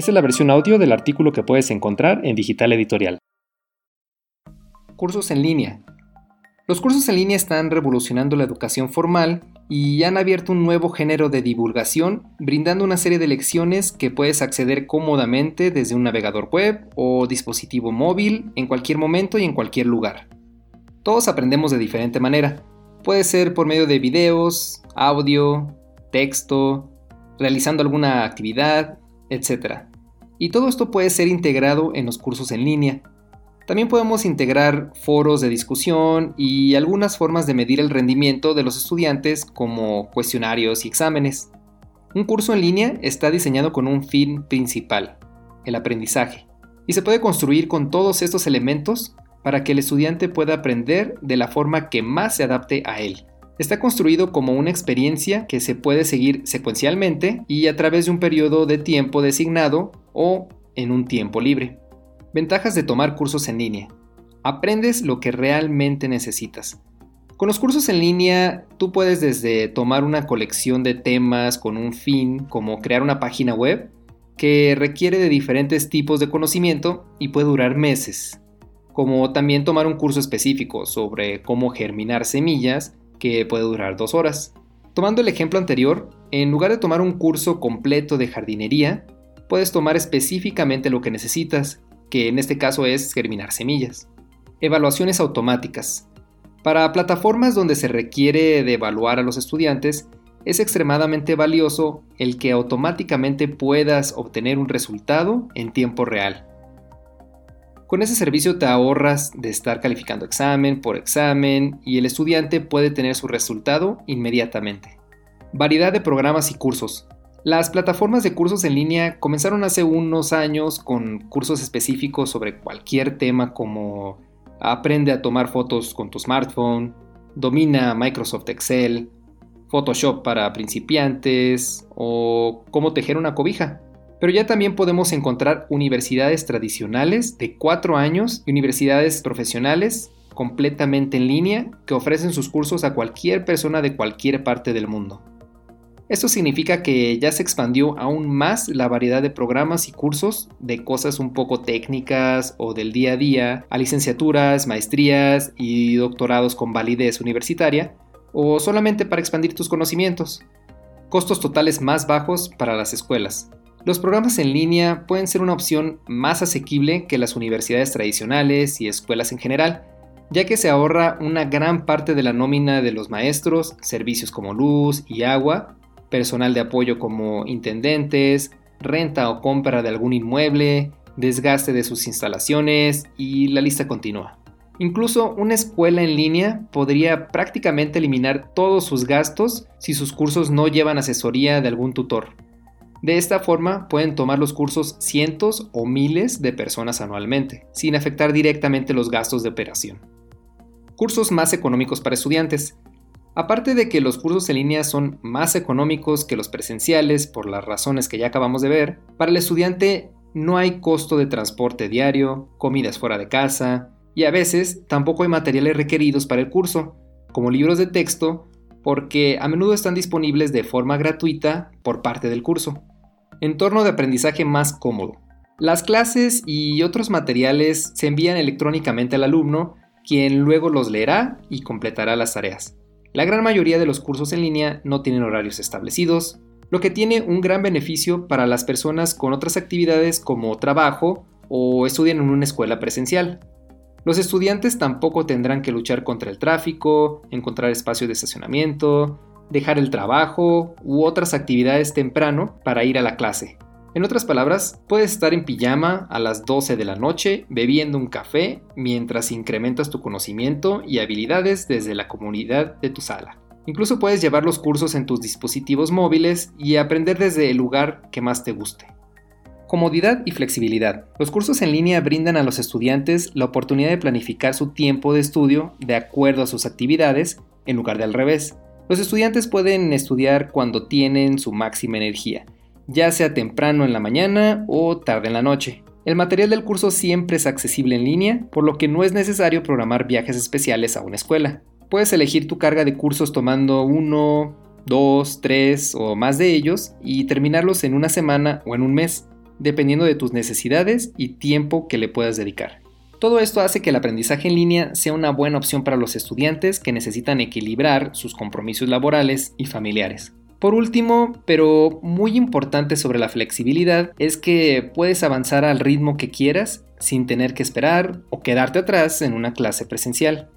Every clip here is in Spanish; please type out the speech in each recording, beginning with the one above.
Esta es la versión audio del artículo que puedes encontrar en Digital Editorial. Cursos en línea. Los cursos en línea están revolucionando la educación formal y han abierto un nuevo género de divulgación, brindando una serie de lecciones que puedes acceder cómodamente desde un navegador web o dispositivo móvil en cualquier momento y en cualquier lugar. Todos aprendemos de diferente manera. Puede ser por medio de videos, audio, texto, realizando alguna actividad, etc. Y todo esto puede ser integrado en los cursos en línea. También podemos integrar foros de discusión y algunas formas de medir el rendimiento de los estudiantes como cuestionarios y exámenes. Un curso en línea está diseñado con un fin principal, el aprendizaje, y se puede construir con todos estos elementos para que el estudiante pueda aprender de la forma que más se adapte a él. Está construido como una experiencia que se puede seguir secuencialmente y a través de un periodo de tiempo designado o en un tiempo libre. Ventajas de tomar cursos en línea. Aprendes lo que realmente necesitas. Con los cursos en línea, tú puedes desde tomar una colección de temas con un fin, como crear una página web, que requiere de diferentes tipos de conocimiento y puede durar meses, como también tomar un curso específico sobre cómo germinar semillas, que puede durar dos horas. Tomando el ejemplo anterior, en lugar de tomar un curso completo de jardinería, puedes tomar específicamente lo que necesitas, que en este caso es germinar semillas. Evaluaciones automáticas. Para plataformas donde se requiere de evaluar a los estudiantes, es extremadamente valioso el que automáticamente puedas obtener un resultado en tiempo real. Con ese servicio te ahorras de estar calificando examen por examen y el estudiante puede tener su resultado inmediatamente. Variedad de programas y cursos. Las plataformas de cursos en línea comenzaron hace unos años con cursos específicos sobre cualquier tema como aprende a tomar fotos con tu smartphone, domina Microsoft Excel, Photoshop para principiantes o cómo tejer una cobija. Pero ya también podemos encontrar universidades tradicionales de 4 años y universidades profesionales completamente en línea que ofrecen sus cursos a cualquier persona de cualquier parte del mundo. Esto significa que ya se expandió aún más la variedad de programas y cursos de cosas un poco técnicas o del día a día a licenciaturas, maestrías y doctorados con validez universitaria o solamente para expandir tus conocimientos. Costos totales más bajos para las escuelas. Los programas en línea pueden ser una opción más asequible que las universidades tradicionales y escuelas en general, ya que se ahorra una gran parte de la nómina de los maestros, servicios como luz y agua, personal de apoyo como intendentes, renta o compra de algún inmueble, desgaste de sus instalaciones y la lista continúa. Incluso una escuela en línea podría prácticamente eliminar todos sus gastos si sus cursos no llevan asesoría de algún tutor. De esta forma pueden tomar los cursos cientos o miles de personas anualmente, sin afectar directamente los gastos de operación. Cursos más económicos para estudiantes. Aparte de que los cursos en línea son más económicos que los presenciales por las razones que ya acabamos de ver, para el estudiante no hay costo de transporte diario, comidas fuera de casa, y a veces tampoco hay materiales requeridos para el curso, como libros de texto, porque a menudo están disponibles de forma gratuita por parte del curso. Entorno de aprendizaje más cómodo. Las clases y otros materiales se envían electrónicamente al alumno, quien luego los leerá y completará las tareas. La gran mayoría de los cursos en línea no tienen horarios establecidos, lo que tiene un gran beneficio para las personas con otras actividades como trabajo o estudian en una escuela presencial. Los estudiantes tampoco tendrán que luchar contra el tráfico, encontrar espacio de estacionamiento, dejar el trabajo u otras actividades temprano para ir a la clase. En otras palabras, puedes estar en pijama a las 12 de la noche bebiendo un café mientras incrementas tu conocimiento y habilidades desde la comunidad de tu sala. Incluso puedes llevar los cursos en tus dispositivos móviles y aprender desde el lugar que más te guste. Comodidad y flexibilidad. Los cursos en línea brindan a los estudiantes la oportunidad de planificar su tiempo de estudio de acuerdo a sus actividades en lugar de al revés. Los estudiantes pueden estudiar cuando tienen su máxima energía ya sea temprano en la mañana o tarde en la noche. El material del curso siempre es accesible en línea, por lo que no es necesario programar viajes especiales a una escuela. Puedes elegir tu carga de cursos tomando uno, dos, tres o más de ellos y terminarlos en una semana o en un mes. dependiendo de tus necesidades y tiempo que le puedas dedicar. Todo esto hace que el aprendizaje en línea sea una buena opción para los estudiantes que necesitan equilibrar sus compromisos laborales y familiares. Por último, pero muy importante sobre la flexibilidad, es que puedes avanzar al ritmo que quieras sin tener que esperar o quedarte atrás en una clase presencial.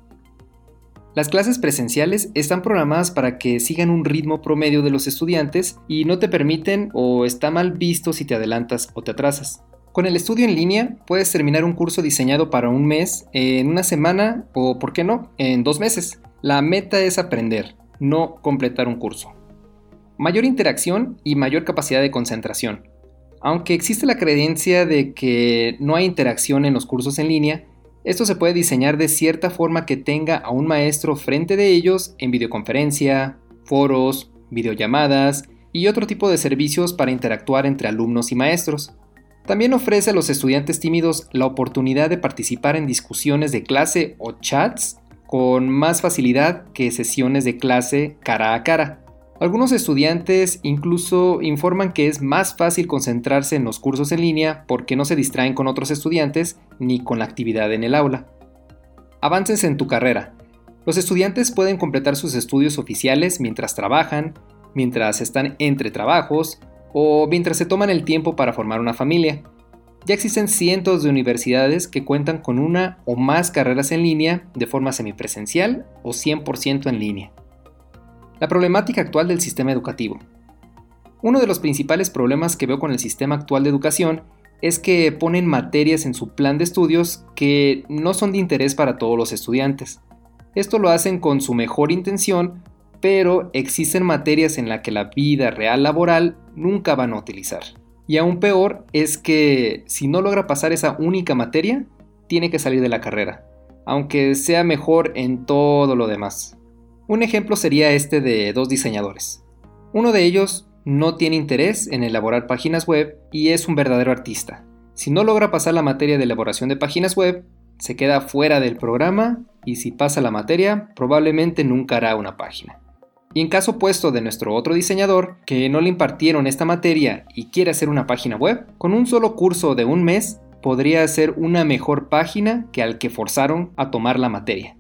Las clases presenciales están programadas para que sigan un ritmo promedio de los estudiantes y no te permiten o está mal visto si te adelantas o te atrasas. Con el estudio en línea puedes terminar un curso diseñado para un mes en una semana o, por qué no, en dos meses. La meta es aprender, no completar un curso mayor interacción y mayor capacidad de concentración. Aunque existe la creencia de que no hay interacción en los cursos en línea, esto se puede diseñar de cierta forma que tenga a un maestro frente de ellos en videoconferencia, foros, videollamadas y otro tipo de servicios para interactuar entre alumnos y maestros. También ofrece a los estudiantes tímidos la oportunidad de participar en discusiones de clase o chats con más facilidad que sesiones de clase cara a cara. Algunos estudiantes incluso informan que es más fácil concentrarse en los cursos en línea porque no se distraen con otros estudiantes ni con la actividad en el aula. Avances en tu carrera. Los estudiantes pueden completar sus estudios oficiales mientras trabajan, mientras están entre trabajos o mientras se toman el tiempo para formar una familia. Ya existen cientos de universidades que cuentan con una o más carreras en línea de forma semipresencial o 100% en línea. La problemática actual del sistema educativo. Uno de los principales problemas que veo con el sistema actual de educación es que ponen materias en su plan de estudios que no son de interés para todos los estudiantes. Esto lo hacen con su mejor intención, pero existen materias en las que la vida real laboral nunca van a utilizar. Y aún peor es que si no logra pasar esa única materia, tiene que salir de la carrera, aunque sea mejor en todo lo demás. Un ejemplo sería este de dos diseñadores. Uno de ellos no tiene interés en elaborar páginas web y es un verdadero artista. Si no logra pasar la materia de elaboración de páginas web, se queda fuera del programa y si pasa la materia, probablemente nunca hará una página. Y en caso opuesto de nuestro otro diseñador, que no le impartieron esta materia y quiere hacer una página web, con un solo curso de un mes podría hacer una mejor página que al que forzaron a tomar la materia.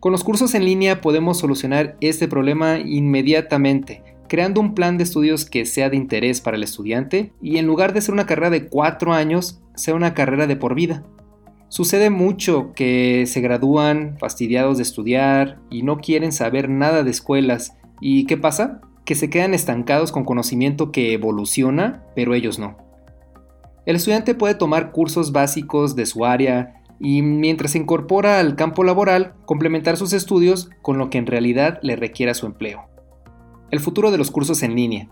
Con los cursos en línea podemos solucionar este problema inmediatamente, creando un plan de estudios que sea de interés para el estudiante y en lugar de ser una carrera de cuatro años, sea una carrera de por vida. Sucede mucho que se gradúan fastidiados de estudiar y no quieren saber nada de escuelas. ¿Y qué pasa? Que se quedan estancados con conocimiento que evoluciona, pero ellos no. El estudiante puede tomar cursos básicos de su área, y mientras se incorpora al campo laboral, complementar sus estudios con lo que en realidad le requiera su empleo. El futuro de los cursos en línea.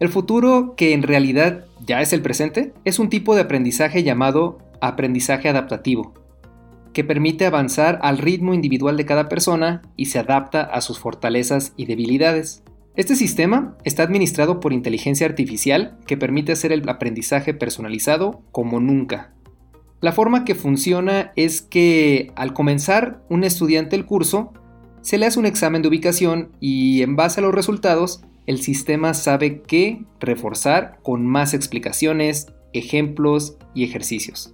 El futuro, que en realidad ya es el presente, es un tipo de aprendizaje llamado aprendizaje adaptativo, que permite avanzar al ritmo individual de cada persona y se adapta a sus fortalezas y debilidades. Este sistema está administrado por inteligencia artificial que permite hacer el aprendizaje personalizado como nunca, la forma que funciona es que al comenzar un estudiante el curso, se le hace un examen de ubicación y en base a los resultados, el sistema sabe qué reforzar con más explicaciones, ejemplos y ejercicios.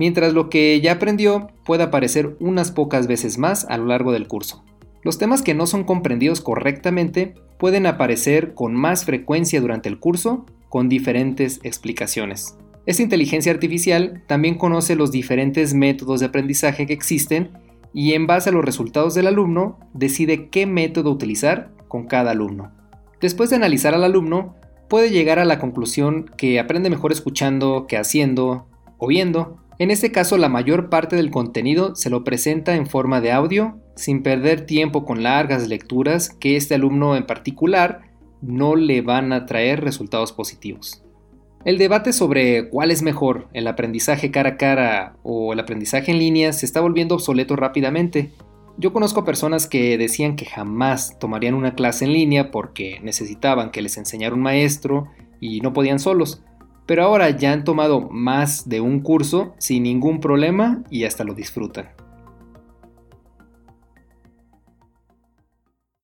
Mientras lo que ya aprendió puede aparecer unas pocas veces más a lo largo del curso. Los temas que no son comprendidos correctamente pueden aparecer con más frecuencia durante el curso con diferentes explicaciones. Esta inteligencia artificial también conoce los diferentes métodos de aprendizaje que existen y en base a los resultados del alumno decide qué método utilizar con cada alumno. Después de analizar al alumno, puede llegar a la conclusión que aprende mejor escuchando que haciendo o viendo. En este caso, la mayor parte del contenido se lo presenta en forma de audio, sin perder tiempo con largas lecturas que este alumno en particular no le van a traer resultados positivos. El debate sobre cuál es mejor, el aprendizaje cara a cara o el aprendizaje en línea, se está volviendo obsoleto rápidamente. Yo conozco personas que decían que jamás tomarían una clase en línea porque necesitaban que les enseñara un maestro y no podían solos, pero ahora ya han tomado más de un curso sin ningún problema y hasta lo disfrutan.